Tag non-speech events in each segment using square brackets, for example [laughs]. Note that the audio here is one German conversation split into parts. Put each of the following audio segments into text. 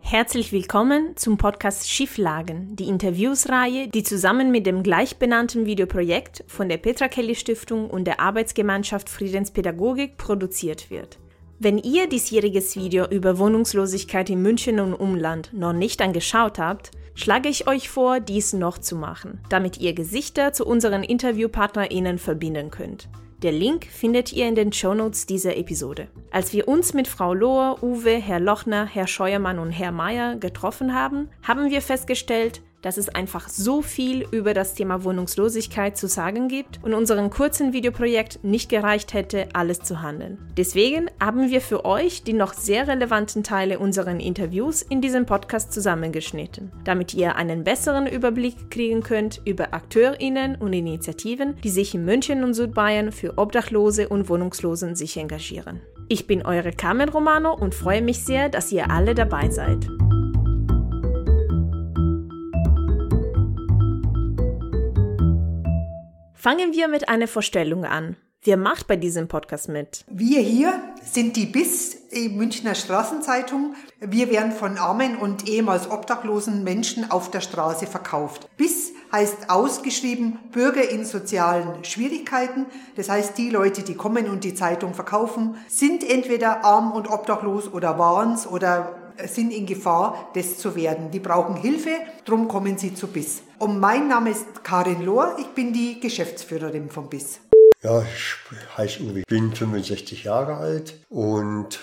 Herzlich willkommen zum Podcast Schieflagen, die Interviewsreihe, die zusammen mit dem gleichbenannten Videoprojekt von der Petra Kelly Stiftung und der Arbeitsgemeinschaft Friedenspädagogik produziert wird. Wenn ihr diesjähriges Video über Wohnungslosigkeit in München und Umland noch nicht angeschaut habt, schlage ich euch vor, dies noch zu machen, damit ihr Gesichter zu unseren InterviewpartnerInnen verbinden könnt. Der Link findet ihr in den Shownotes dieser Episode. Als wir uns mit Frau Lohr, Uwe, Herr Lochner, Herr Scheuermann und Herr Mayer getroffen haben, haben wir festgestellt, dass es einfach so viel über das Thema Wohnungslosigkeit zu sagen gibt und unserem kurzen Videoprojekt nicht gereicht hätte, alles zu handeln. Deswegen haben wir für euch die noch sehr relevanten Teile unseren Interviews in diesem Podcast zusammengeschnitten, damit ihr einen besseren Überblick kriegen könnt über AkteurInnen und Initiativen, die sich in München und Südbayern für Obdachlose und Wohnungslosen sich engagieren. Ich bin eure Carmen Romano und freue mich sehr, dass ihr alle dabei seid. Fangen wir mit einer Vorstellung an. Wer macht bei diesem Podcast mit? Wir hier sind die BIS, die Münchner Straßenzeitung. Wir werden von armen und ehemals obdachlosen Menschen auf der Straße verkauft. BIS heißt ausgeschrieben Bürger in sozialen Schwierigkeiten. Das heißt, die Leute, die kommen und die Zeitung verkaufen, sind entweder arm und obdachlos oder waren's oder sind in Gefahr, das zu werden. Die brauchen Hilfe, darum kommen sie zu BIS. Und mein Name ist Karin Lohr, ich bin die Geschäftsführerin von BIS. Ja, ich heiße Uwe, bin 65 Jahre alt und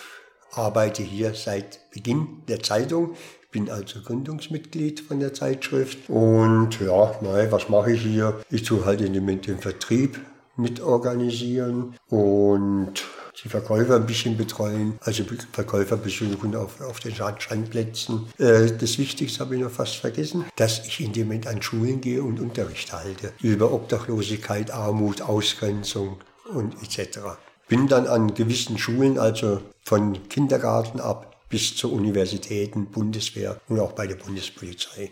arbeite hier seit Beginn der Zeitung. Ich bin also Gründungsmitglied von der Zeitschrift. Und ja, nein, was mache ich hier? Ich tue halt in dem, den Vertrieb mitorganisieren und die Verkäufer ein bisschen betreuen, also Verkäufer besuchen auf, auf den Schandplätzen. Äh, das Wichtigste habe ich noch fast vergessen, dass ich in dem Moment an Schulen gehe und Unterricht halte über Obdachlosigkeit, Armut, Ausgrenzung und etc. Bin dann an gewissen Schulen, also von Kindergarten ab bis zur Universitäten, Bundeswehr und auch bei der Bundespolizei.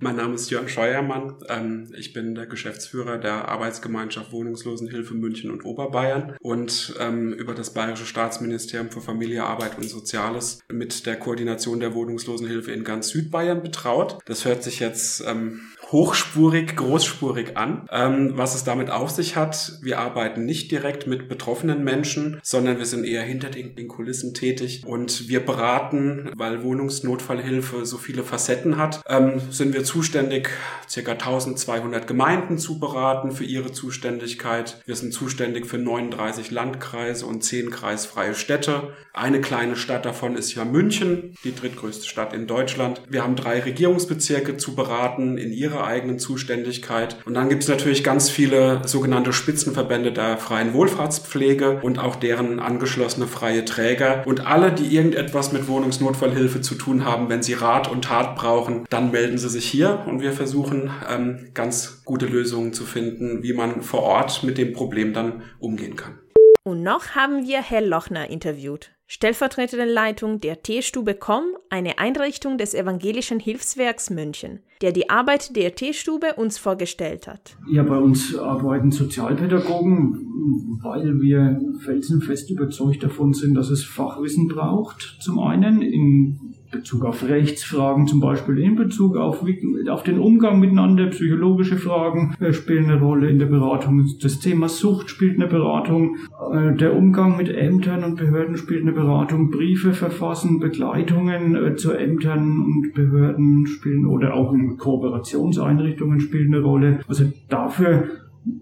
Mein Name ist Jörn Scheuermann. Ähm, ich bin der Geschäftsführer der Arbeitsgemeinschaft Wohnungslosenhilfe München und Oberbayern und ähm, über das Bayerische Staatsministerium für Familie, Arbeit und Soziales mit der Koordination der Wohnungslosenhilfe in ganz Südbayern betraut. Das hört sich jetzt ähm, hochspurig, großspurig an. Ähm, was es damit auf sich hat, wir arbeiten nicht direkt mit betroffenen Menschen, sondern wir sind eher hinter den, den Kulissen tätig und wir beraten, weil Wohnungsnotfallhilfe so viele Facetten hat, ähm, sind wir zuständig, ca. 1200 Gemeinden zu beraten für ihre Zuständigkeit. Wir sind zuständig für 39 Landkreise und 10 kreisfreie Städte. Eine kleine Stadt davon ist ja München, die drittgrößte Stadt in Deutschland. Wir haben drei Regierungsbezirke zu beraten in ihrer ihrer eigenen Zuständigkeit. Und dann gibt es natürlich ganz viele sogenannte Spitzenverbände der freien Wohlfahrtspflege und auch deren angeschlossene freie Träger. Und alle, die irgendetwas mit Wohnungsnotfallhilfe zu tun haben, wenn sie Rat und Tat brauchen, dann melden sie sich hier und wir versuchen ähm, ganz gute Lösungen zu finden, wie man vor Ort mit dem Problem dann umgehen kann. Und noch haben wir Herr Lochner interviewt stellvertretende Leitung der Teestube Com, eine Einrichtung des Evangelischen Hilfswerks München, der die Arbeit der Teestube uns vorgestellt hat. Ja, bei uns arbeiten Sozialpädagogen, weil wir felsenfest überzeugt davon sind, dass es Fachwissen braucht. Zum einen in Bezug auf Rechtsfragen zum Beispiel, in Bezug auf, auf den Umgang miteinander, psychologische Fragen äh, spielen eine Rolle in der Beratung. Das Thema Sucht spielt eine Beratung. Äh, der Umgang mit Ämtern und Behörden spielt eine Beratung. Briefe verfassen, Begleitungen äh, zu Ämtern und Behörden spielen oder auch in Kooperationseinrichtungen spielen eine Rolle. Also dafür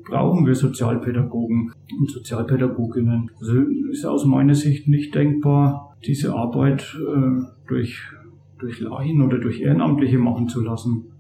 brauchen wir Sozialpädagogen und Sozialpädagoginnen. Also ist aus meiner Sicht nicht denkbar, diese Arbeit äh, durch, durch Laien oder durch Ehrenamtliche machen zu lassen.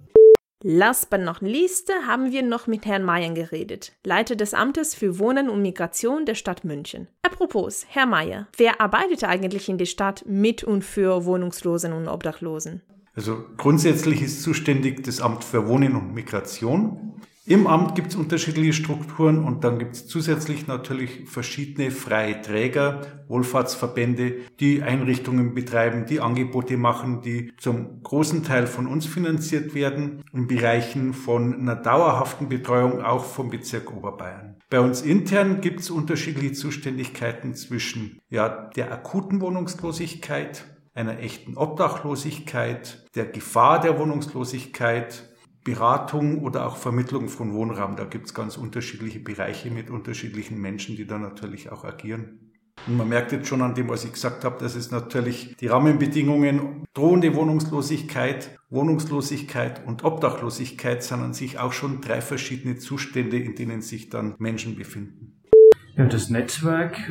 Last but not least haben wir noch mit Herrn Mayer geredet, Leiter des Amtes für Wohnen und Migration der Stadt München. Apropos, Herr Mayer, wer arbeitet eigentlich in der Stadt mit und für Wohnungslosen und Obdachlosen? Also grundsätzlich ist zuständig das Amt für Wohnen und Migration. Im Amt gibt es unterschiedliche Strukturen und dann gibt es zusätzlich natürlich verschiedene freie Träger, Wohlfahrtsverbände, die Einrichtungen betreiben, die Angebote machen, die zum großen Teil von uns finanziert werden, in Bereichen von einer dauerhaften Betreuung auch vom Bezirk Oberbayern. Bei uns intern gibt es unterschiedliche Zuständigkeiten zwischen ja, der akuten Wohnungslosigkeit, einer echten Obdachlosigkeit, der Gefahr der Wohnungslosigkeit, Beratung oder auch Vermittlung von Wohnraum. Da gibt es ganz unterschiedliche Bereiche mit unterschiedlichen Menschen, die da natürlich auch agieren. Und man merkt jetzt schon an dem, was ich gesagt habe, dass es natürlich die Rahmenbedingungen, drohende Wohnungslosigkeit, Wohnungslosigkeit und Obdachlosigkeit sind an sich auch schon drei verschiedene Zustände, in denen sich dann Menschen befinden. Ja, das Netzwerk,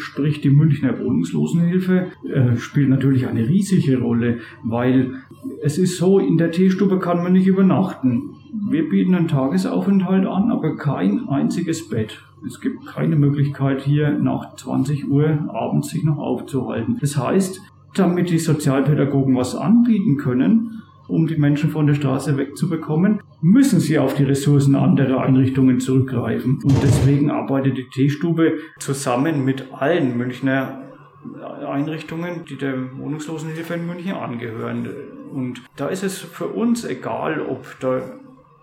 sprich die Münchner Wohnungslosenhilfe, äh, spielt natürlich eine riesige Rolle, weil es ist so, in der Teestube kann man nicht übernachten. Wir bieten einen Tagesaufenthalt an, aber kein einziges Bett. Es gibt keine Möglichkeit hier nach 20 Uhr abends sich noch aufzuhalten. Das heißt, damit die Sozialpädagogen was anbieten können, um die Menschen von der Straße wegzubekommen, müssen sie auf die Ressourcen anderer Einrichtungen zurückgreifen. Und deswegen arbeitet die Teestube zusammen mit allen Münchner Einrichtungen, die der Wohnungslosenhilfe in München angehören. Und da ist es für uns egal, ob da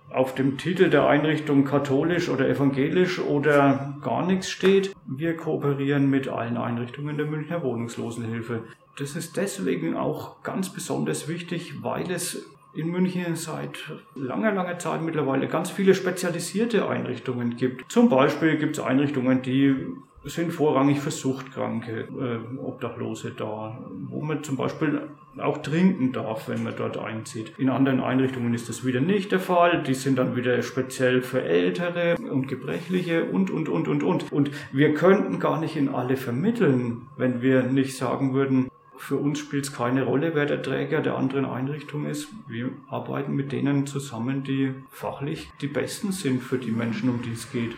auf dem Titel der Einrichtung katholisch oder evangelisch oder gar nichts steht. Wir kooperieren mit allen Einrichtungen der Münchner Wohnungslosenhilfe. Das ist deswegen auch ganz besonders wichtig, weil es in München seit langer, langer Zeit mittlerweile ganz viele spezialisierte Einrichtungen gibt. Zum Beispiel gibt es Einrichtungen, die sind vorrangig für Suchtkranke, äh, Obdachlose da, wo man zum Beispiel auch trinken darf, wenn man dort einzieht. In anderen Einrichtungen ist das wieder nicht der Fall. Die sind dann wieder speziell für Ältere und Gebrechliche und, und, und, und, und. Und wir könnten gar nicht in alle vermitteln, wenn wir nicht sagen würden, für uns spielt es keine Rolle, wer der Träger der anderen Einrichtung ist. Wir arbeiten mit denen zusammen, die fachlich die besten sind für die Menschen, um die es geht.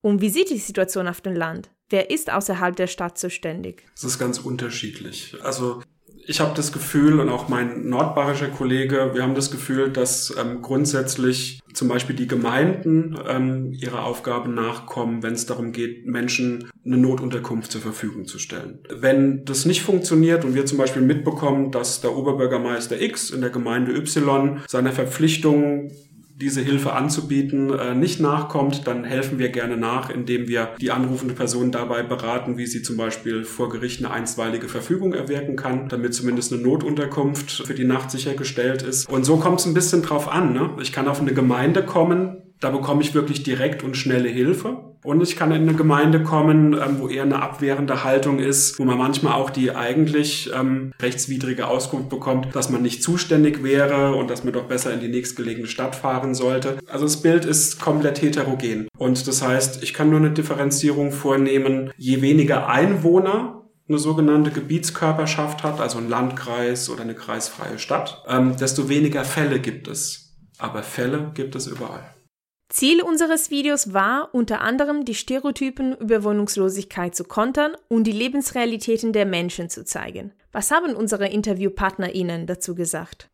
Und wie sieht die Situation auf dem Land? Wer ist außerhalb der Stadt zuständig? Es ist ganz unterschiedlich. Also ich habe das Gefühl und auch mein nordbayerischer Kollege, wir haben das Gefühl, dass ähm, grundsätzlich zum Beispiel die Gemeinden ähm, ihrer Aufgabe nachkommen, wenn es darum geht, Menschen eine Notunterkunft zur Verfügung zu stellen. Wenn das nicht funktioniert und wir zum Beispiel mitbekommen, dass der Oberbürgermeister X in der Gemeinde Y seiner Verpflichtung diese Hilfe anzubieten, äh, nicht nachkommt, dann helfen wir gerne nach, indem wir die anrufende Person dabei beraten, wie sie zum Beispiel vor Gericht eine einstweilige Verfügung erwirken kann, damit zumindest eine Notunterkunft für die Nacht sichergestellt ist. Und so kommt es ein bisschen drauf an. Ne? Ich kann auf eine Gemeinde kommen, da bekomme ich wirklich direkt und schnelle Hilfe. Und ich kann in eine Gemeinde kommen, ähm, wo eher eine abwehrende Haltung ist, wo man manchmal auch die eigentlich ähm, rechtswidrige Auskunft bekommt, dass man nicht zuständig wäre und dass man doch besser in die nächstgelegene Stadt fahren sollte. Also das Bild ist komplett heterogen. Und das heißt, ich kann nur eine Differenzierung vornehmen, je weniger Einwohner eine sogenannte Gebietskörperschaft hat, also ein Landkreis oder eine kreisfreie Stadt, ähm, desto weniger Fälle gibt es. Aber Fälle gibt es überall. Ziel unseres Videos war unter anderem, die Stereotypen über Wohnungslosigkeit zu kontern und die Lebensrealitäten der Menschen zu zeigen. Was haben unsere Interviewpartner Ihnen dazu gesagt?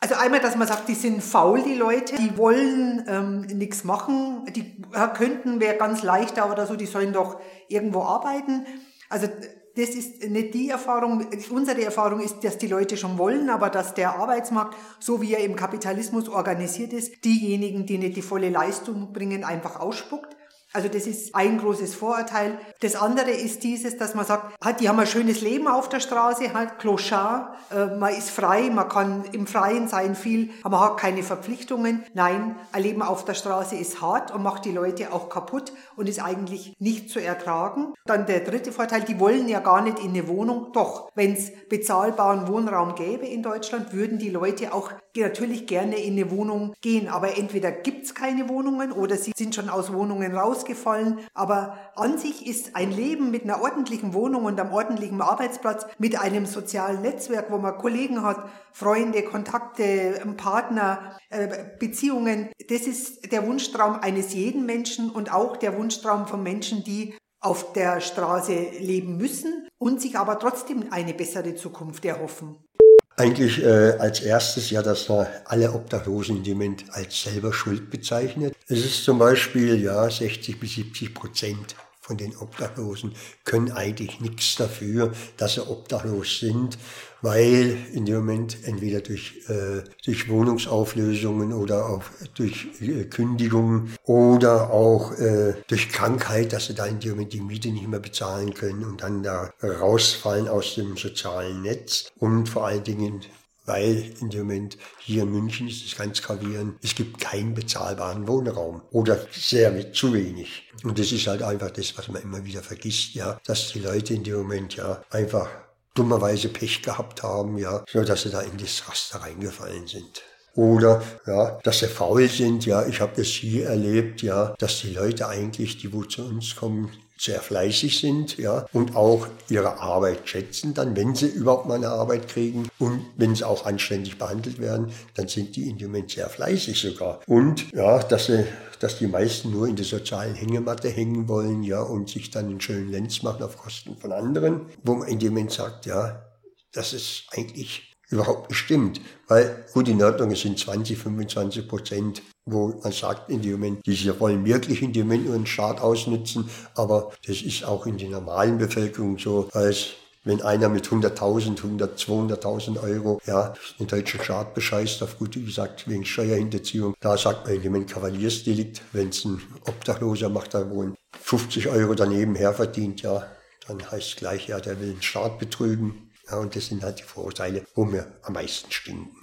Also einmal, dass man sagt, die sind faul, die Leute, die wollen ähm, nichts machen, die ja, könnten, wäre ganz leicht, aber so, die sollen doch irgendwo arbeiten. Also das ist nicht die Erfahrung. Unsere Erfahrung ist, dass die Leute schon wollen, aber dass der Arbeitsmarkt, so wie er im Kapitalismus organisiert ist, diejenigen, die nicht die volle Leistung bringen, einfach ausspuckt. Also das ist ein großes Vorurteil. Das andere ist dieses, dass man sagt, halt, die haben ein schönes Leben auf der Straße, halt Clochard, äh, man ist frei, man kann im Freien sein viel, aber man hat keine Verpflichtungen. Nein, ein Leben auf der Straße ist hart und macht die Leute auch kaputt und ist eigentlich nicht zu ertragen. Dann der dritte Vorteil, die wollen ja gar nicht in eine Wohnung. Doch, wenn es bezahlbaren Wohnraum gäbe in Deutschland, würden die Leute auch natürlich gerne in eine Wohnung gehen. Aber entweder gibt's keine Wohnungen oder sie sind schon aus Wohnungen rausgefallen. Aber an sich ist ein Leben mit einer ordentlichen Wohnung und einem ordentlichen Arbeitsplatz, mit einem sozialen Netzwerk, wo man Kollegen hat, Freunde, Kontakte, Partner, äh, Beziehungen, das ist der Wunschtraum eines jeden Menschen und auch der Wunschtraum von Menschen, die auf der Straße leben müssen und sich aber trotzdem eine bessere Zukunft erhoffen. Eigentlich äh, als erstes ja, dass man alle Obdachlosen in dem Moment als selber schuld bezeichnet. Es ist zum Beispiel ja 60 bis 70 Prozent von den Obdachlosen können eigentlich nichts dafür, dass sie obdachlos sind, weil in dem Moment entweder durch, äh, durch Wohnungsauflösungen oder auch durch äh, Kündigungen oder auch äh, durch Krankheit, dass sie da in dem Moment die Miete nicht mehr bezahlen können und dann da rausfallen aus dem sozialen Netz. Und vor allen Dingen weil in dem Moment hier in München ist es ganz gravierend, es gibt keinen bezahlbaren Wohnraum oder sehr zu wenig. Und das ist halt einfach das, was man immer wieder vergisst, ja, dass die Leute in dem Moment ja einfach dummerweise Pech gehabt haben, ja, so dass sie da in das Raster reingefallen sind. Oder ja, dass sie faul sind, ja, ich habe das hier erlebt, ja, dass die Leute eigentlich, die wo zu uns kommen, sehr fleißig sind, ja, und auch ihre Arbeit schätzen, dann, wenn sie überhaupt mal eine Arbeit kriegen und wenn sie auch anständig behandelt werden, dann sind die in dem Moment sehr fleißig sogar. Und ja, dass sie, dass die meisten nur in der sozialen Hängematte hängen wollen, ja, und sich dann einen schönen Lenz machen auf Kosten von anderen, wo man in dem Moment sagt, ja, das ist eigentlich überhaupt nicht stimmt. Weil, gut, in Ordnung, es sind 20, 25 Prozent, wo man sagt, in dem Moment, diese wollen wirklich in dem Moment nur einen Staat ausnutzen, aber das ist auch in der normalen Bevölkerung so, als wenn einer mit 100.000, 100, 200.000 Euro, ja, den deutschen Staat bescheißt, auf gut gesagt, wegen Steuerhinterziehung, da sagt man in dem Moment Kavaliersdelikt, wenn es ein Obdachloser macht, da wohl 50 Euro daneben her verdient, ja, dann heißt es gleich, ja, der will den Staat betrügen. Ja, und das sind halt die Vorurteile, wo mir am meisten stinken.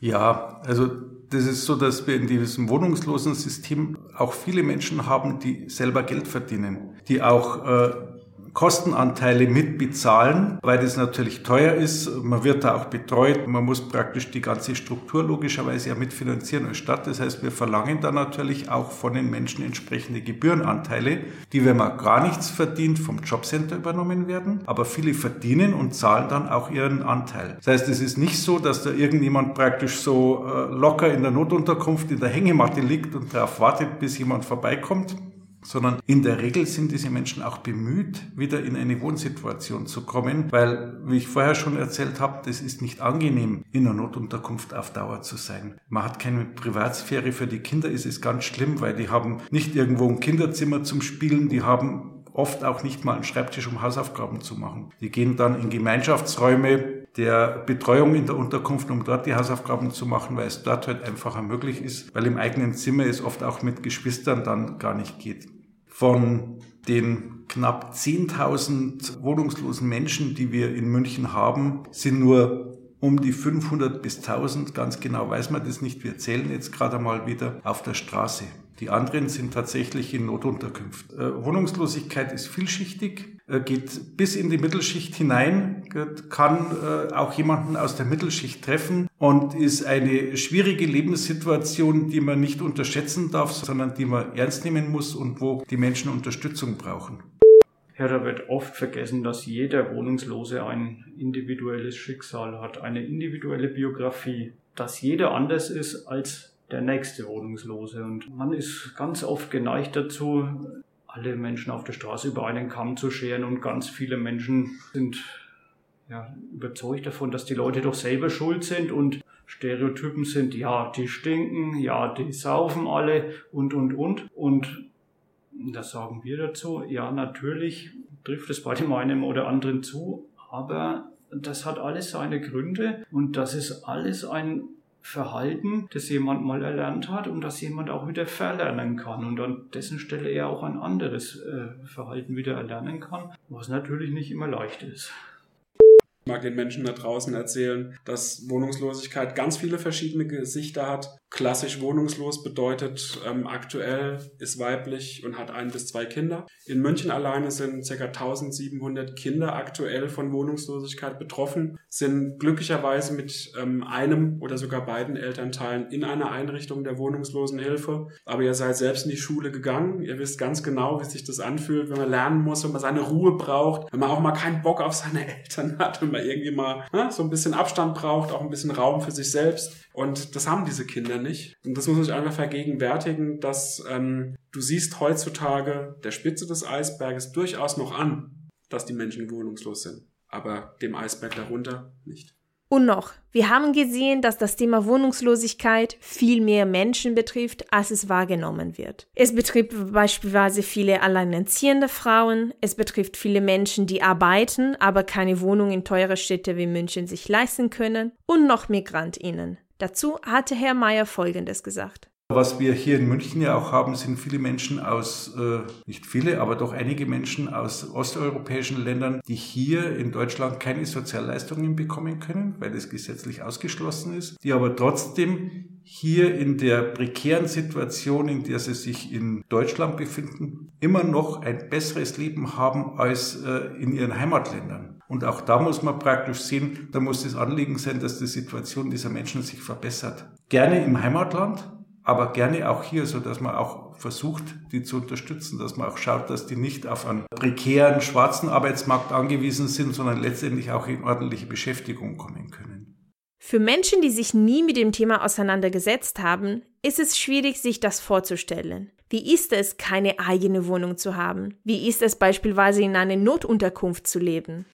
Ja, also das ist so, dass wir in diesem wohnungslosen System auch viele Menschen haben, die selber Geld verdienen, die auch äh, Kostenanteile mitbezahlen, weil das natürlich teuer ist. Man wird da auch betreut. Man muss praktisch die ganze Struktur logischerweise ja mitfinanzieren als Stadt. Das heißt, wir verlangen da natürlich auch von den Menschen entsprechende Gebührenanteile, die, wenn man gar nichts verdient, vom Jobcenter übernommen werden. Aber viele verdienen und zahlen dann auch ihren Anteil. Das heißt, es ist nicht so, dass da irgendjemand praktisch so äh, locker in der Notunterkunft in der Hängematte liegt und darauf wartet, bis jemand vorbeikommt sondern in der Regel sind diese Menschen auch bemüht, wieder in eine Wohnsituation zu kommen, weil, wie ich vorher schon erzählt habe, das ist nicht angenehm, in einer Notunterkunft auf Dauer zu sein. Man hat keine Privatsphäre. Für die Kinder ist es ganz schlimm, weil die haben nicht irgendwo ein Kinderzimmer zum Spielen, die haben oft auch nicht mal einen Schreibtisch, um Hausaufgaben zu machen. Die gehen dann in Gemeinschaftsräume der Betreuung in der Unterkunft, um dort die Hausaufgaben zu machen, weil es dort halt einfacher möglich ist, weil im eigenen Zimmer es oft auch mit Geschwistern dann gar nicht geht. Von den knapp 10.000 wohnungslosen Menschen, die wir in München haben, sind nur um die 500 bis 1000, ganz genau weiß man das nicht, wir zählen jetzt gerade einmal wieder, auf der Straße. Die anderen sind tatsächlich in Notunterkünften. Äh, Wohnungslosigkeit ist vielschichtig, geht bis in die Mittelschicht hinein, kann äh, auch jemanden aus der Mittelschicht treffen und ist eine schwierige Lebenssituation, die man nicht unterschätzen darf, sondern die man ernst nehmen muss und wo die Menschen Unterstützung brauchen. Ja, da wird oft vergessen, dass jeder Wohnungslose ein individuelles Schicksal hat, eine individuelle Biografie, dass jeder anders ist als der nächste Wohnungslose. Und man ist ganz oft geneigt dazu, alle Menschen auf der Straße über einen Kamm zu scheren und ganz viele Menschen sind ja, überzeugt davon, dass die Leute doch selber schuld sind und Stereotypen sind, ja, die stinken, ja, die saufen alle und, und, und. Und das sagen wir dazu. Ja, natürlich trifft es bei dem einen oder anderen zu, aber das hat alles seine Gründe und das ist alles ein Verhalten, das jemand mal erlernt hat und das jemand auch wieder verlernen kann und an dessen Stelle er auch ein anderes äh, Verhalten wieder erlernen kann, was natürlich nicht immer leicht ist mag den Menschen da draußen erzählen, dass Wohnungslosigkeit ganz viele verschiedene Gesichter hat. Klassisch wohnungslos bedeutet, ähm, aktuell ist weiblich und hat ein bis zwei Kinder. In München alleine sind ca. 1700 Kinder aktuell von Wohnungslosigkeit betroffen, sind glücklicherweise mit ähm, einem oder sogar beiden Elternteilen in einer Einrichtung der Wohnungslosenhilfe. Aber ihr seid selbst in die Schule gegangen. Ihr wisst ganz genau, wie sich das anfühlt, wenn man lernen muss, wenn man seine Ruhe braucht, wenn man auch mal keinen Bock auf seine [laughs] Eltern hat, wenn man irgendwie mal ne, so ein bisschen Abstand braucht, auch ein bisschen Raum für sich selbst. Und das haben diese Kinder nicht. Und das muss man sich einfach vergegenwärtigen, dass ähm, du siehst heutzutage der Spitze des Eisberges durchaus noch an, dass die Menschen wohnungslos sind. Aber dem Eisberg darunter nicht. Und noch, wir haben gesehen, dass das Thema Wohnungslosigkeit viel mehr Menschen betrifft, als es wahrgenommen wird. Es betrifft beispielsweise viele alleinerziehende Frauen, es betrifft viele Menschen, die arbeiten, aber keine Wohnung in teure Städte wie München sich leisten können und noch Migrantinnen. Dazu hatte Herr Mayer Folgendes gesagt. Was wir hier in München ja auch haben, sind viele Menschen aus, äh, nicht viele, aber doch einige Menschen aus osteuropäischen Ländern, die hier in Deutschland keine Sozialleistungen bekommen können, weil es gesetzlich ausgeschlossen ist, die aber trotzdem hier in der prekären Situation, in der sie sich in Deutschland befinden, immer noch ein besseres Leben haben als äh, in ihren Heimatländern. Und auch da muss man praktisch sehen, da muss das Anliegen sein, dass die Situation dieser Menschen sich verbessert. Gerne im Heimatland, aber gerne auch hier, so dass man auch versucht, die zu unterstützen, dass man auch schaut, dass die nicht auf einen prekären schwarzen Arbeitsmarkt angewiesen sind, sondern letztendlich auch in ordentliche Beschäftigung kommen können. Für Menschen, die sich nie mit dem Thema auseinandergesetzt haben, ist es schwierig, sich das vorzustellen. Wie ist es, keine eigene Wohnung zu haben? Wie ist es beispielsweise in einer Notunterkunft zu leben?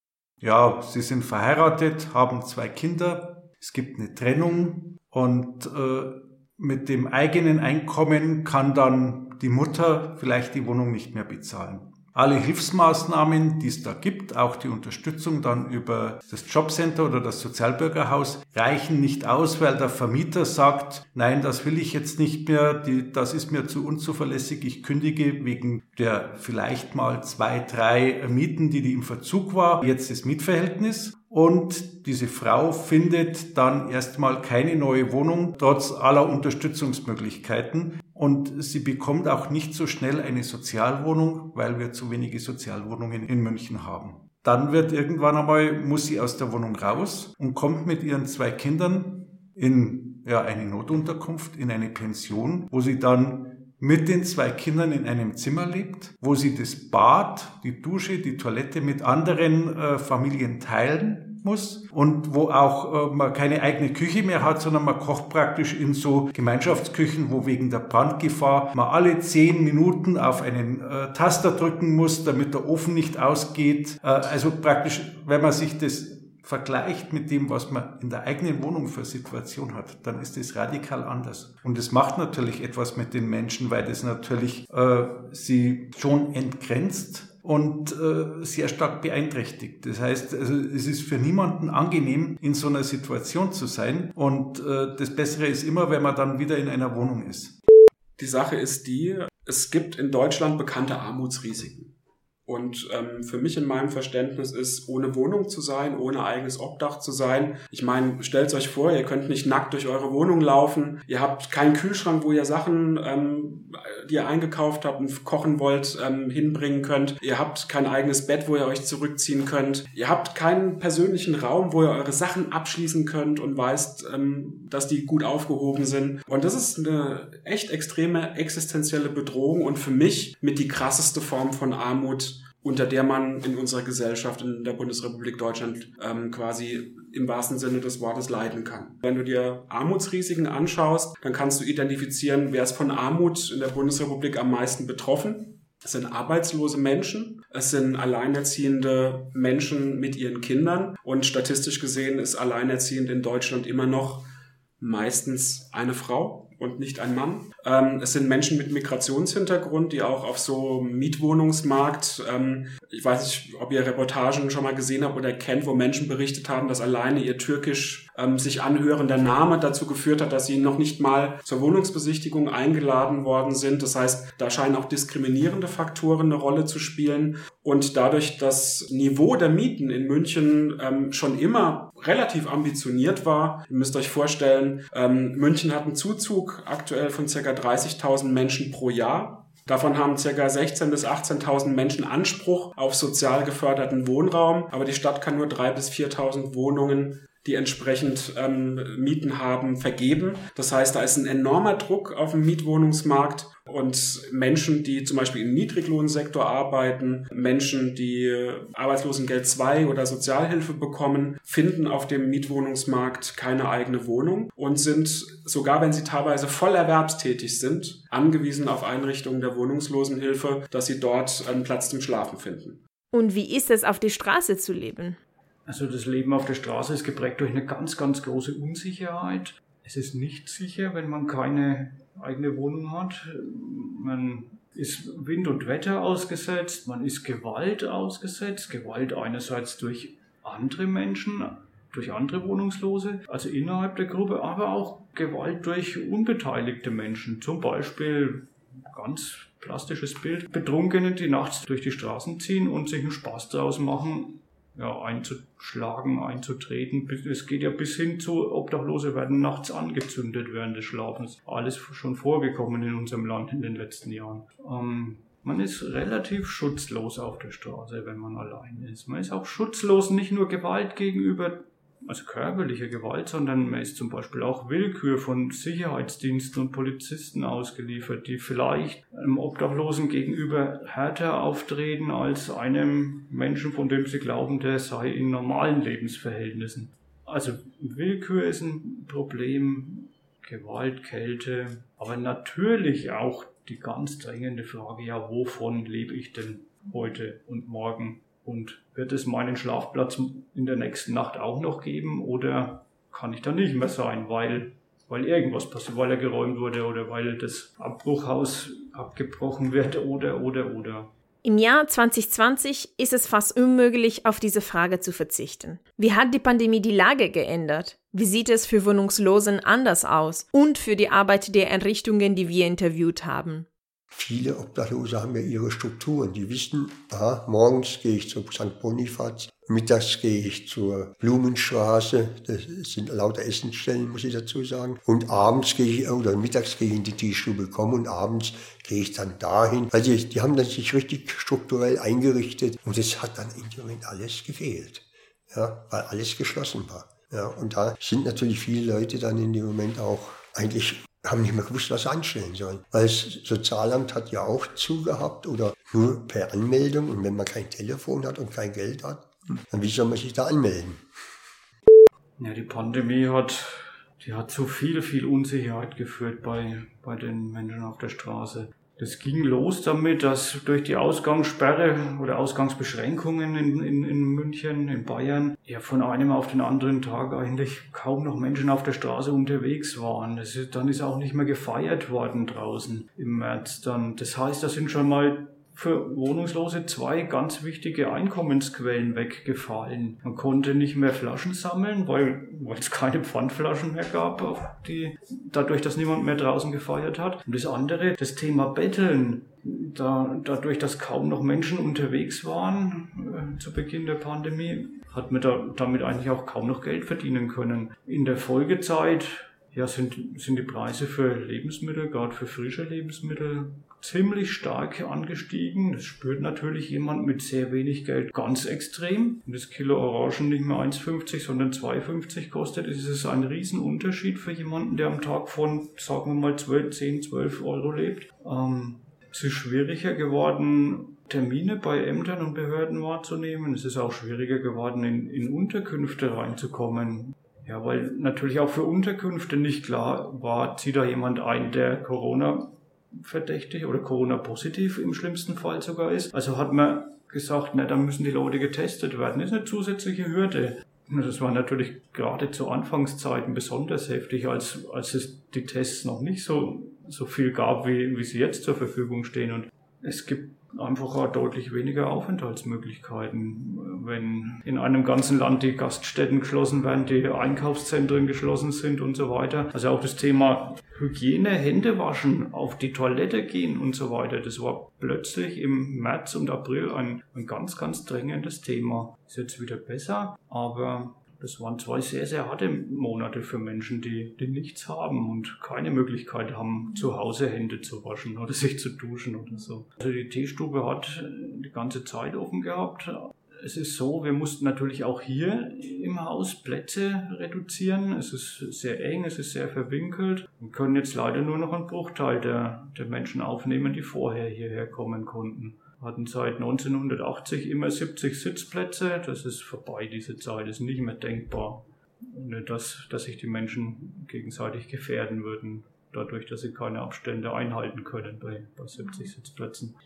Ja, sie sind verheiratet, haben zwei Kinder, es gibt eine Trennung und äh, mit dem eigenen Einkommen kann dann die Mutter vielleicht die Wohnung nicht mehr bezahlen. Alle Hilfsmaßnahmen, die es da gibt, auch die Unterstützung dann über das Jobcenter oder das Sozialbürgerhaus, reichen nicht aus, weil der Vermieter sagt, nein, das will ich jetzt nicht mehr, die, das ist mir zu unzuverlässig, ich kündige wegen der vielleicht mal zwei, drei Mieten, die die im Verzug war, jetzt das Mietverhältnis. Und diese Frau findet dann erstmal keine neue Wohnung, trotz aller Unterstützungsmöglichkeiten. Und sie bekommt auch nicht so schnell eine Sozialwohnung, weil wir zu wenige Sozialwohnungen in München haben. Dann wird irgendwann einmal, muss sie aus der Wohnung raus und kommt mit ihren zwei Kindern in ja, eine Notunterkunft, in eine Pension, wo sie dann mit den zwei Kindern in einem Zimmer lebt, wo sie das Bad, die Dusche, die Toilette mit anderen äh, Familien teilen muss und wo auch äh, man keine eigene Küche mehr hat, sondern man kocht praktisch in so Gemeinschaftsküchen, wo wegen der Brandgefahr man alle zehn Minuten auf einen äh, Taster drücken muss, damit der Ofen nicht ausgeht. Äh, also praktisch, wenn man sich das vergleicht mit dem, was man in der eigenen Wohnung für Situation hat, dann ist es radikal anders. Und es macht natürlich etwas mit den Menschen, weil das natürlich äh, sie schon entgrenzt und äh, sehr stark beeinträchtigt. Das heißt, also es ist für niemanden angenehm, in so einer Situation zu sein. Und äh, das Bessere ist immer, wenn man dann wieder in einer Wohnung ist. Die Sache ist die, es gibt in Deutschland bekannte Armutsrisiken. Und ähm, für mich in meinem Verständnis ist, ohne Wohnung zu sein, ohne eigenes Obdach zu sein. Ich meine, stellt euch vor, ihr könnt nicht nackt durch eure Wohnung laufen. Ihr habt keinen Kühlschrank, wo ihr Sachen, ähm, die ihr eingekauft habt und kochen wollt, ähm, hinbringen könnt. Ihr habt kein eigenes Bett, wo ihr euch zurückziehen könnt. Ihr habt keinen persönlichen Raum, wo ihr eure Sachen abschließen könnt und weißt, ähm, dass die gut aufgehoben sind. Und das ist eine echt extreme existenzielle Bedrohung und für mich mit die krasseste Form von Armut, unter der man in unserer Gesellschaft in der Bundesrepublik Deutschland ähm, quasi im wahrsten Sinne des Wortes leiden kann. Wenn du dir Armutsrisiken anschaust, dann kannst du identifizieren, wer ist von Armut in der Bundesrepublik am meisten betroffen. Es sind arbeitslose Menschen, es sind alleinerziehende Menschen mit ihren Kindern und statistisch gesehen ist alleinerziehend in Deutschland immer noch meistens eine Frau und nicht ein Mann. Ähm, es sind Menschen mit Migrationshintergrund, die auch auf so Mietwohnungsmarkt, ähm, ich weiß nicht, ob ihr Reportagen schon mal gesehen habt oder kennt, wo Menschen berichtet haben, dass alleine ihr Türkisch ähm, sich anhörender Name dazu geführt hat, dass sie noch nicht mal zur Wohnungsbesichtigung eingeladen worden sind. Das heißt, da scheinen auch diskriminierende Faktoren eine Rolle zu spielen. Und dadurch das Niveau der Mieten in München ähm, schon immer relativ ambitioniert war, ihr müsst euch vorstellen, ähm, München hat einen Zuzug aktuell von ca. 30.000 Menschen pro Jahr. Davon haben ca. 16.000 bis 18.000 Menschen Anspruch auf sozial geförderten Wohnraum, aber die Stadt kann nur 3.000 bis 4.000 Wohnungen die entsprechend ähm, Mieten haben, vergeben. Das heißt, da ist ein enormer Druck auf dem Mietwohnungsmarkt und Menschen, die zum Beispiel im Niedriglohnsektor arbeiten, Menschen, die Arbeitslosengeld 2 oder Sozialhilfe bekommen, finden auf dem Mietwohnungsmarkt keine eigene Wohnung und sind, sogar wenn sie teilweise voll erwerbstätig sind, angewiesen auf Einrichtungen der Wohnungslosenhilfe, dass sie dort einen Platz zum Schlafen finden. Und wie ist es, auf die Straße zu leben? Also das Leben auf der Straße ist geprägt durch eine ganz, ganz große Unsicherheit. Es ist nicht sicher, wenn man keine eigene Wohnung hat. Man ist Wind und Wetter ausgesetzt, man ist Gewalt ausgesetzt. Gewalt einerseits durch andere Menschen, durch andere Wohnungslose, also innerhalb der Gruppe, aber auch Gewalt durch unbeteiligte Menschen. Zum Beispiel ganz plastisches Bild, Betrunkene, die nachts durch die Straßen ziehen und sich einen Spaß daraus machen, ja, einzuschlagen, einzutreten. Es geht ja bis hin zu Obdachlose werden nachts angezündet während des Schlafens. Alles schon vorgekommen in unserem Land in den letzten Jahren. Ähm, man ist relativ schutzlos auf der Straße, wenn man allein ist. Man ist auch schutzlos nicht nur Gewalt gegenüber also körperliche Gewalt, sondern man ist zum Beispiel auch Willkür von Sicherheitsdiensten und Polizisten ausgeliefert, die vielleicht einem Obdachlosen gegenüber härter auftreten als einem Menschen, von dem sie glauben, der sei in normalen Lebensverhältnissen. Also Willkür ist ein Problem, Gewalt, Kälte, aber natürlich auch die ganz drängende Frage, ja, wovon lebe ich denn heute und morgen? Und wird es meinen Schlafplatz in der nächsten Nacht auch noch geben oder kann ich da nicht mehr sein, weil, weil irgendwas passiert, weil er geräumt wurde oder weil das Abbruchhaus abgebrochen wird oder, oder, oder. Im Jahr 2020 ist es fast unmöglich, auf diese Frage zu verzichten. Wie hat die Pandemie die Lage geändert? Wie sieht es für Wohnungslosen anders aus? Und für die Arbeit der Einrichtungen, die wir interviewt haben? Viele Obdachlose haben ja ihre Strukturen. Die wissen, aha, morgens gehe ich zu St. Bonifaz, mittags gehe ich zur Blumenstraße, das sind lauter Essensstellen, muss ich dazu sagen. Und abends gehe ich, oder mittags gehe ich in die Teestube kommen und abends gehe ich dann dahin. Also die, die haben dann sich richtig strukturell eingerichtet und es hat dann in dem Moment alles gefehlt. Ja, weil alles geschlossen war. Ja, und da sind natürlich viele Leute dann in dem Moment auch eigentlich haben nicht mehr gewusst, was sie anstellen sollen. Weil das Sozialamt hat ja auch zugehabt oder nur per Anmeldung. Und wenn man kein Telefon hat und kein Geld hat, dann wie soll man sich da anmelden? Ja, die Pandemie hat, die hat zu viel, viel Unsicherheit geführt bei, bei den Menschen auf der Straße. Das ging los damit, dass durch die Ausgangssperre oder Ausgangsbeschränkungen in, in, in München, in Bayern, ja von einem auf den anderen Tag eigentlich kaum noch Menschen auf der Straße unterwegs waren. Ist, dann ist auch nicht mehr gefeiert worden draußen im März. Dann, das heißt, da sind schon mal für Wohnungslose zwei ganz wichtige Einkommensquellen weggefallen. Man konnte nicht mehr Flaschen sammeln, weil, weil es keine Pfandflaschen mehr gab, die, dadurch, dass niemand mehr draußen gefeiert hat. Und das andere, das Thema Betteln. Da, dadurch, dass kaum noch Menschen unterwegs waren äh, zu Beginn der Pandemie, hat man da, damit eigentlich auch kaum noch Geld verdienen können. In der Folgezeit ja, sind, sind die Preise für Lebensmittel, gerade für frische Lebensmittel, ziemlich stark angestiegen. Das spürt natürlich jemand mit sehr wenig Geld ganz extrem. Wenn das Kilo Orangen nicht mehr 1,50, sondern 2,50 kostet, ist es ein Riesenunterschied für jemanden, der am Tag von, sagen wir mal, 12, 10, 12 Euro lebt. Ähm, es ist schwieriger geworden, Termine bei Ämtern und Behörden wahrzunehmen. Es ist auch schwieriger geworden, in, in Unterkünfte reinzukommen. Ja, weil natürlich auch für Unterkünfte nicht klar war, zieht da jemand ein, der Corona verdächtig oder Corona-positiv im schlimmsten Fall sogar ist. Also hat man gesagt, na, dann müssen die Leute getestet werden. Das ist eine zusätzliche Hürde. Das war natürlich gerade zu Anfangszeiten besonders heftig, als, als es die Tests noch nicht so, so viel gab, wie, wie sie jetzt zur Verfügung stehen. Und es gibt einfach auch deutlich weniger Aufenthaltsmöglichkeiten. Wenn in einem ganzen Land die Gaststätten geschlossen werden, die Einkaufszentren geschlossen sind und so weiter. Also auch das Thema Hygiene, Hände waschen, auf die Toilette gehen und so weiter. Das war plötzlich im März und April ein, ein ganz, ganz drängendes Thema. Ist jetzt wieder besser, aber das waren zwei sehr, sehr harte Monate für Menschen, die, die nichts haben und keine Möglichkeit haben, zu Hause Hände zu waschen oder sich zu duschen oder so. Also die Teestube hat die ganze Zeit offen gehabt. Es ist so, wir mussten natürlich auch hier im Haus Plätze reduzieren. Es ist sehr eng, es ist sehr verwinkelt. Wir können jetzt leider nur noch einen Bruchteil der, der Menschen aufnehmen, die vorher hierher kommen konnten hatten seit 1980 immer 70 Sitzplätze. Das ist vorbei, diese Zeit ist nicht mehr denkbar. Ohne dass, dass sich die Menschen gegenseitig gefährden würden, dadurch, dass sie keine Abstände einhalten können bei, bei 70 Sitzplätzen.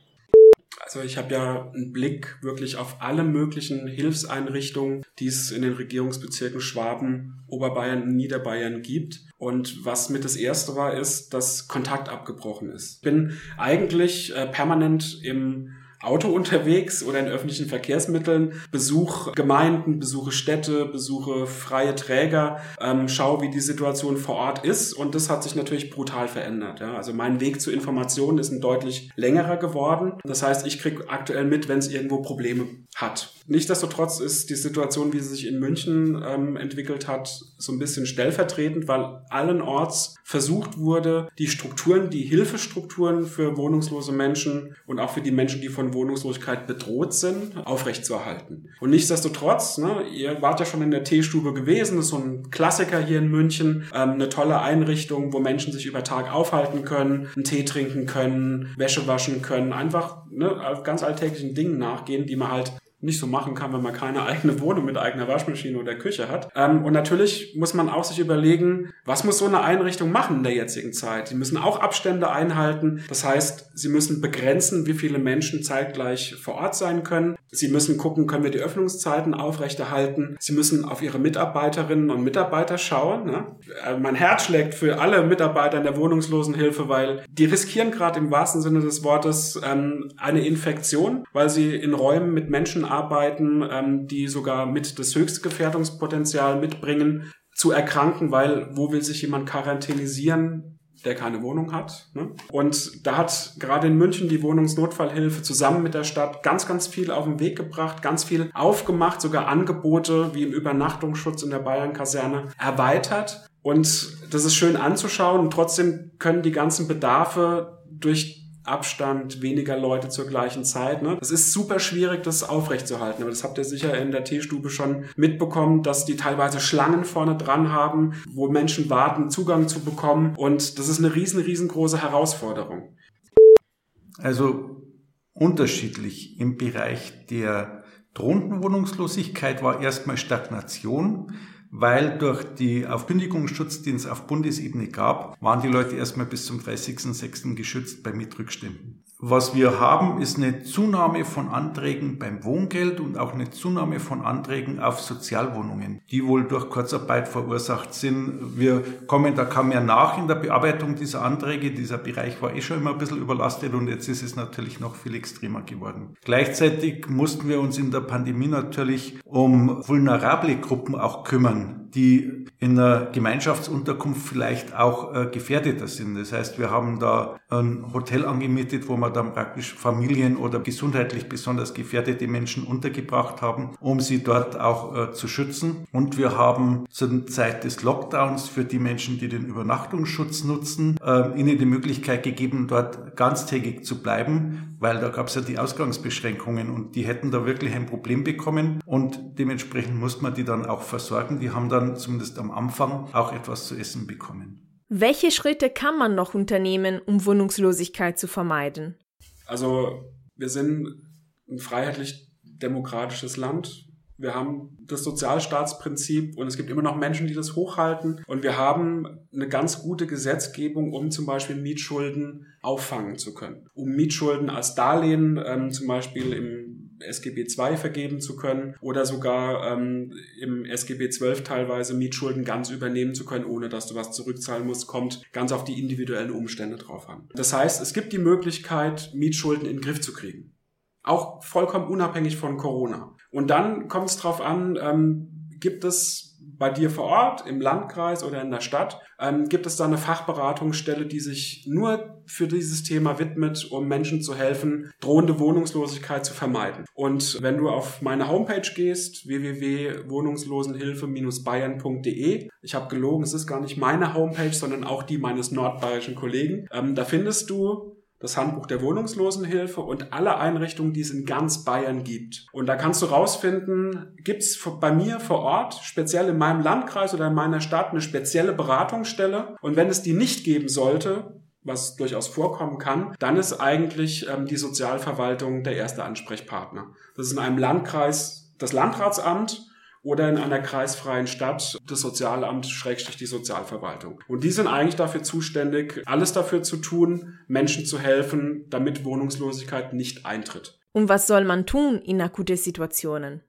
Also ich habe ja einen Blick wirklich auf alle möglichen Hilfseinrichtungen, die es in den Regierungsbezirken Schwaben, Oberbayern und Niederbayern gibt. Und was mit das erste war, ist, dass Kontakt abgebrochen ist. Ich bin eigentlich äh, permanent im Auto unterwegs oder in öffentlichen Verkehrsmitteln, besuche Gemeinden, besuche Städte, besuche freie Träger, ähm, schaue, wie die Situation vor Ort ist und das hat sich natürlich brutal verändert. Ja. Also mein Weg zu Informationen ist ein deutlich längerer geworden. Das heißt, ich kriege aktuell mit, wenn es irgendwo Probleme hat. Nichtsdestotrotz ist die Situation, wie sie sich in München ähm, entwickelt hat, so ein bisschen stellvertretend, weil allenorts versucht wurde, die Strukturen, die Hilfestrukturen für wohnungslose Menschen und auch für die Menschen, die von Wohnungslosigkeit bedroht sind, aufrechtzuerhalten. Und nichtsdestotrotz, ne, ihr wart ja schon in der Teestube gewesen, das ist so ein Klassiker hier in München, ähm, eine tolle Einrichtung, wo Menschen sich über Tag aufhalten können, einen Tee trinken können, Wäsche waschen können, einfach ne, ganz alltäglichen Dingen nachgehen, die man halt nicht so machen kann, wenn man keine eigene Wohnung mit eigener Waschmaschine oder Küche hat. Ähm, und natürlich muss man auch sich überlegen, was muss so eine Einrichtung machen in der jetzigen Zeit? Sie müssen auch Abstände einhalten. Das heißt, sie müssen begrenzen, wie viele Menschen zeitgleich vor Ort sein können. Sie müssen gucken, können wir die Öffnungszeiten aufrechterhalten. Sie müssen auf ihre Mitarbeiterinnen und Mitarbeiter schauen. Ne? Äh, mein Herz schlägt für alle Mitarbeiter in der Wohnungslosenhilfe, weil die riskieren gerade im wahrsten Sinne des Wortes ähm, eine Infektion, weil sie in Räumen mit Menschen arbeiten, ähm, die sogar mit das höchste Gefährdungspotenzial mitbringen, zu erkranken, weil wo will sich jemand quarantänisieren, der keine Wohnung hat. Ne? Und da hat gerade in München die Wohnungsnotfallhilfe zusammen mit der Stadt ganz, ganz viel auf den Weg gebracht, ganz viel aufgemacht, sogar Angebote wie im Übernachtungsschutz in der Bayern-Kaserne erweitert. Und das ist schön anzuschauen und trotzdem können die ganzen Bedarfe durch Abstand, weniger Leute zur gleichen Zeit. Ne? Es ist super schwierig, das aufrechtzuerhalten. Aber das habt ihr sicher in der Teestube schon mitbekommen, dass die teilweise Schlangen vorne dran haben, wo Menschen warten, Zugang zu bekommen. Und das ist eine riesen, riesengroße Herausforderung. Also unterschiedlich. Im Bereich der drohenden Wohnungslosigkeit war erstmal Stagnation weil durch die Aufkündigungsschutz, den es auf Bundesebene gab, waren die Leute erstmal bis zum 30.06. geschützt bei Mietrückständen. Was wir haben, ist eine Zunahme von Anträgen beim Wohngeld und auch eine Zunahme von Anträgen auf Sozialwohnungen, die wohl durch Kurzarbeit verursacht sind. Wir kommen da kaum mehr nach in der Bearbeitung dieser Anträge. Dieser Bereich war eh schon immer ein bisschen überlastet und jetzt ist es natürlich noch viel extremer geworden. Gleichzeitig mussten wir uns in der Pandemie natürlich um vulnerable Gruppen auch kümmern, die in einer Gemeinschaftsunterkunft vielleicht auch äh, gefährdeter sind. Das heißt, wir haben da ein Hotel angemietet, wo wir dann praktisch Familien oder gesundheitlich besonders gefährdete Menschen untergebracht haben, um sie dort auch äh, zu schützen. Und wir haben zur Zeit des Lockdowns für die Menschen, die den Übernachtungsschutz nutzen, äh, ihnen die Möglichkeit gegeben, dort ganztägig zu bleiben, weil da gab es ja die Ausgangsbeschränkungen und die hätten da wirklich ein Problem bekommen und dementsprechend musste man die dann auch versorgen. Die haben dann zumindest am Anfang auch etwas zu essen bekommen. Welche Schritte kann man noch unternehmen, um Wohnungslosigkeit zu vermeiden? Also wir sind ein freiheitlich-demokratisches Land. Wir haben das Sozialstaatsprinzip und es gibt immer noch Menschen, die das hochhalten. Und wir haben eine ganz gute Gesetzgebung, um zum Beispiel Mietschulden auffangen zu können. Um Mietschulden als Darlehen ähm, zum Beispiel im SGB II vergeben zu können oder sogar ähm, im SGB XII teilweise Mietschulden ganz übernehmen zu können, ohne dass du was zurückzahlen musst, kommt ganz auf die individuellen Umstände drauf an. Das heißt, es gibt die Möglichkeit, Mietschulden in den Griff zu kriegen. Auch vollkommen unabhängig von Corona. Und dann kommt es darauf an, ähm, gibt es bei dir vor Ort, im Landkreis oder in der Stadt, ähm, gibt es da eine Fachberatungsstelle, die sich nur für dieses Thema widmet, um Menschen zu helfen, drohende Wohnungslosigkeit zu vermeiden. Und wenn du auf meine Homepage gehst, www.wohnungslosenhilfe-bayern.de, ich habe gelogen, es ist gar nicht meine Homepage, sondern auch die meines nordbayerischen Kollegen, ähm, da findest du das Handbuch der Wohnungslosenhilfe und alle Einrichtungen, die es in ganz Bayern gibt. Und da kannst du rausfinden, gibt es bei mir vor Ort, speziell in meinem Landkreis oder in meiner Stadt, eine spezielle Beratungsstelle. Und wenn es die nicht geben sollte, was durchaus vorkommen kann, dann ist eigentlich ähm, die Sozialverwaltung der erste Ansprechpartner. Das ist in einem Landkreis das Landratsamt oder in einer kreisfreien Stadt das Sozialamt schrägstrich die Sozialverwaltung. Und die sind eigentlich dafür zuständig, alles dafür zu tun, Menschen zu helfen, damit Wohnungslosigkeit nicht eintritt. Und was soll man tun in akuten Situationen?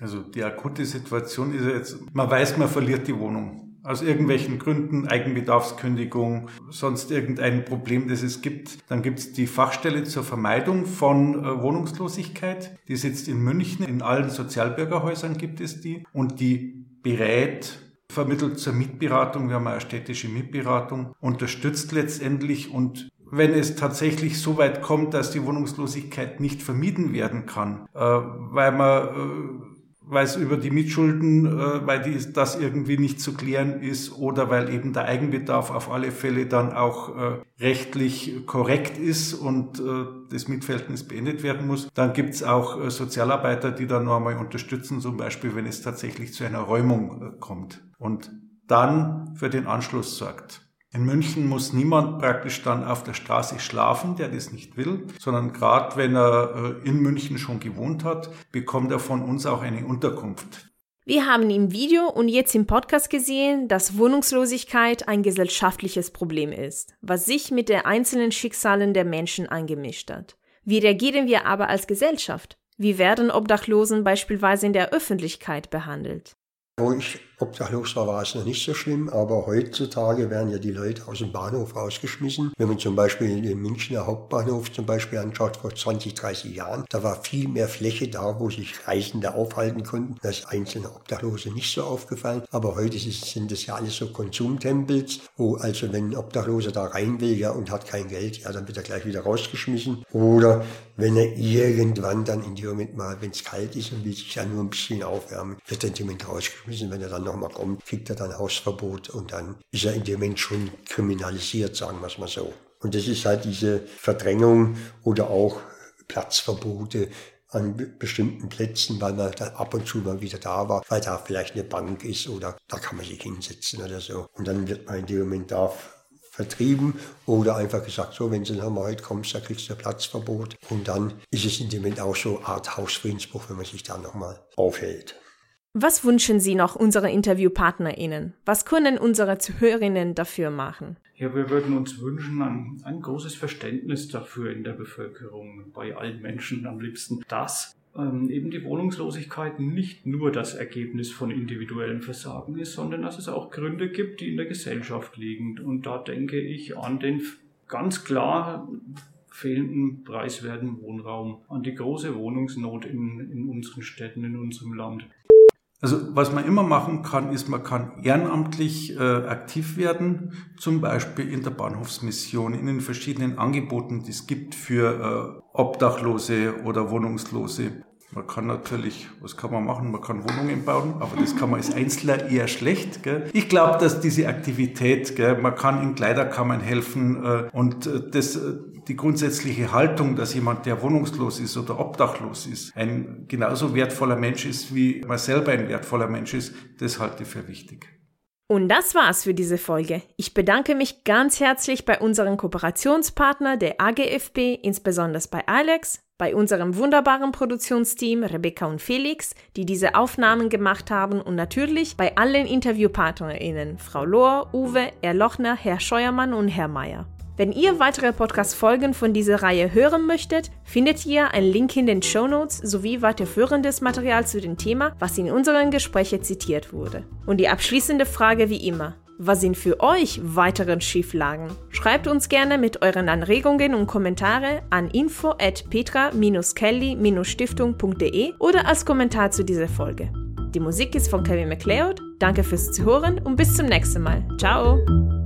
Also die akute Situation ist ja jetzt, man weiß, man verliert die Wohnung. Aus irgendwelchen Gründen, Eigenbedarfskündigung, sonst irgendein Problem, das es gibt. Dann gibt es die Fachstelle zur Vermeidung von äh, Wohnungslosigkeit. Die sitzt in München. In allen Sozialbürgerhäusern gibt es die. Und die berät vermittelt zur Mitberatung, wir haben eine städtische Mitberatung, unterstützt letztendlich und wenn es tatsächlich so weit kommt, dass die Wohnungslosigkeit nicht vermieden werden kann, äh, weil man äh, weil es über die Mitschulden, äh, weil die, das irgendwie nicht zu klären ist oder weil eben der Eigenbedarf auf alle Fälle dann auch äh, rechtlich korrekt ist und äh, das Mietverhältnis beendet werden muss. Dann gibt es auch äh, Sozialarbeiter, die dann noch einmal unterstützen, zum Beispiel wenn es tatsächlich zu einer Räumung äh, kommt und dann für den Anschluss sorgt. In München muss niemand praktisch dann auf der Straße schlafen, der das nicht will, sondern gerade wenn er äh, in München schon gewohnt hat, bekommt er von uns auch eine Unterkunft. Wir haben im Video und jetzt im Podcast gesehen, dass Wohnungslosigkeit ein gesellschaftliches Problem ist, was sich mit den einzelnen Schicksalen der Menschen eingemischt hat. Wie reagieren wir aber als Gesellschaft? Wie werden Obdachlosen beispielsweise in der Öffentlichkeit behandelt? Wo ich obdachlos war, es noch nicht so schlimm, aber heutzutage werden ja die Leute aus dem Bahnhof rausgeschmissen. Wenn man zum Beispiel den Münchner Hauptbahnhof zum Beispiel anschaut, vor 20, 30 Jahren, da war viel mehr Fläche da, wo sich Reisende aufhalten konnten. Da ist einzelne Obdachlose nicht so aufgefallen, aber heute sind es ja alles so Konsumtempels, wo also wenn ein Obdachloser da rein will ja und hat kein Geld, ja, dann wird er gleich wieder rausgeschmissen. Oder wenn er irgendwann dann in dem Moment mal, wenn es kalt ist und will sich ja nur ein bisschen aufwärmen, wird er in Moment rausgeschmissen. Wenn er dann nochmal kommt, kriegt er dann Hausverbot und dann ist er in dem Moment schon kriminalisiert, sagen wir es mal so. Und das ist halt diese Verdrängung oder auch Platzverbote an bestimmten Plätzen, weil man da ab und zu mal wieder da war, weil da vielleicht eine Bank ist oder da kann man sich hinsetzen oder so. Und dann wird man in dem Moment da vertrieben oder einfach gesagt, so, wenn du nochmal heute kommst, dann kriegst du ein Platzverbot. Und dann ist es in dem Moment auch so eine Art Hausfriedensbruch, wenn man sich da nochmal aufhält. Was wünschen Sie noch unsere InterviewpartnerInnen? Was können unsere Zuhörerinnen dafür machen? Ja, wir würden uns wünschen, ein, ein großes Verständnis dafür in der Bevölkerung, bei allen Menschen am liebsten, dass ähm, eben die Wohnungslosigkeit nicht nur das Ergebnis von individuellem Versagen ist, sondern dass es auch Gründe gibt, die in der Gesellschaft liegen. Und da denke ich an den ganz klar fehlenden preiswerten Wohnraum, an die große Wohnungsnot in, in unseren Städten, in unserem Land. Also was man immer machen kann, ist, man kann ehrenamtlich äh, aktiv werden, zum Beispiel in der Bahnhofsmission, in den verschiedenen Angeboten, die es gibt für äh, Obdachlose oder Wohnungslose. Man kann natürlich, was kann man machen? Man kann Wohnungen bauen, aber das kann man als Einzelner eher schlecht. Gell? Ich glaube, dass diese Aktivität, gell, man kann in Kleiderkammern helfen äh, und äh, das, äh, die grundsätzliche Haltung, dass jemand, der wohnungslos ist oder obdachlos ist, ein genauso wertvoller Mensch ist, wie man selber ein wertvoller Mensch ist, das halte ich für wichtig. Und das war's für diese Folge. Ich bedanke mich ganz herzlich bei unseren Kooperationspartner der AGFB, insbesondere bei Alex, bei unserem wunderbaren Produktionsteam Rebecca und Felix, die diese Aufnahmen gemacht haben und natürlich bei allen InterviewpartnerInnen, Frau Lohr, Uwe, Herr Lochner, Herr Scheuermann und Herr Mayer. Wenn ihr weitere Podcast-Folgen von dieser Reihe hören möchtet, findet ihr einen Link in den Show Notes sowie weiterführendes Material zu dem Thema, was in unseren Gesprächen zitiert wurde. Und die abschließende Frage wie immer. Was sind für euch weitere Schieflagen? Schreibt uns gerne mit euren Anregungen und Kommentare an info at petra-kelly-stiftung.de oder als Kommentar zu dieser Folge. Die Musik ist von Kevin MacLeod. Danke fürs Zuhören und bis zum nächsten Mal. Ciao!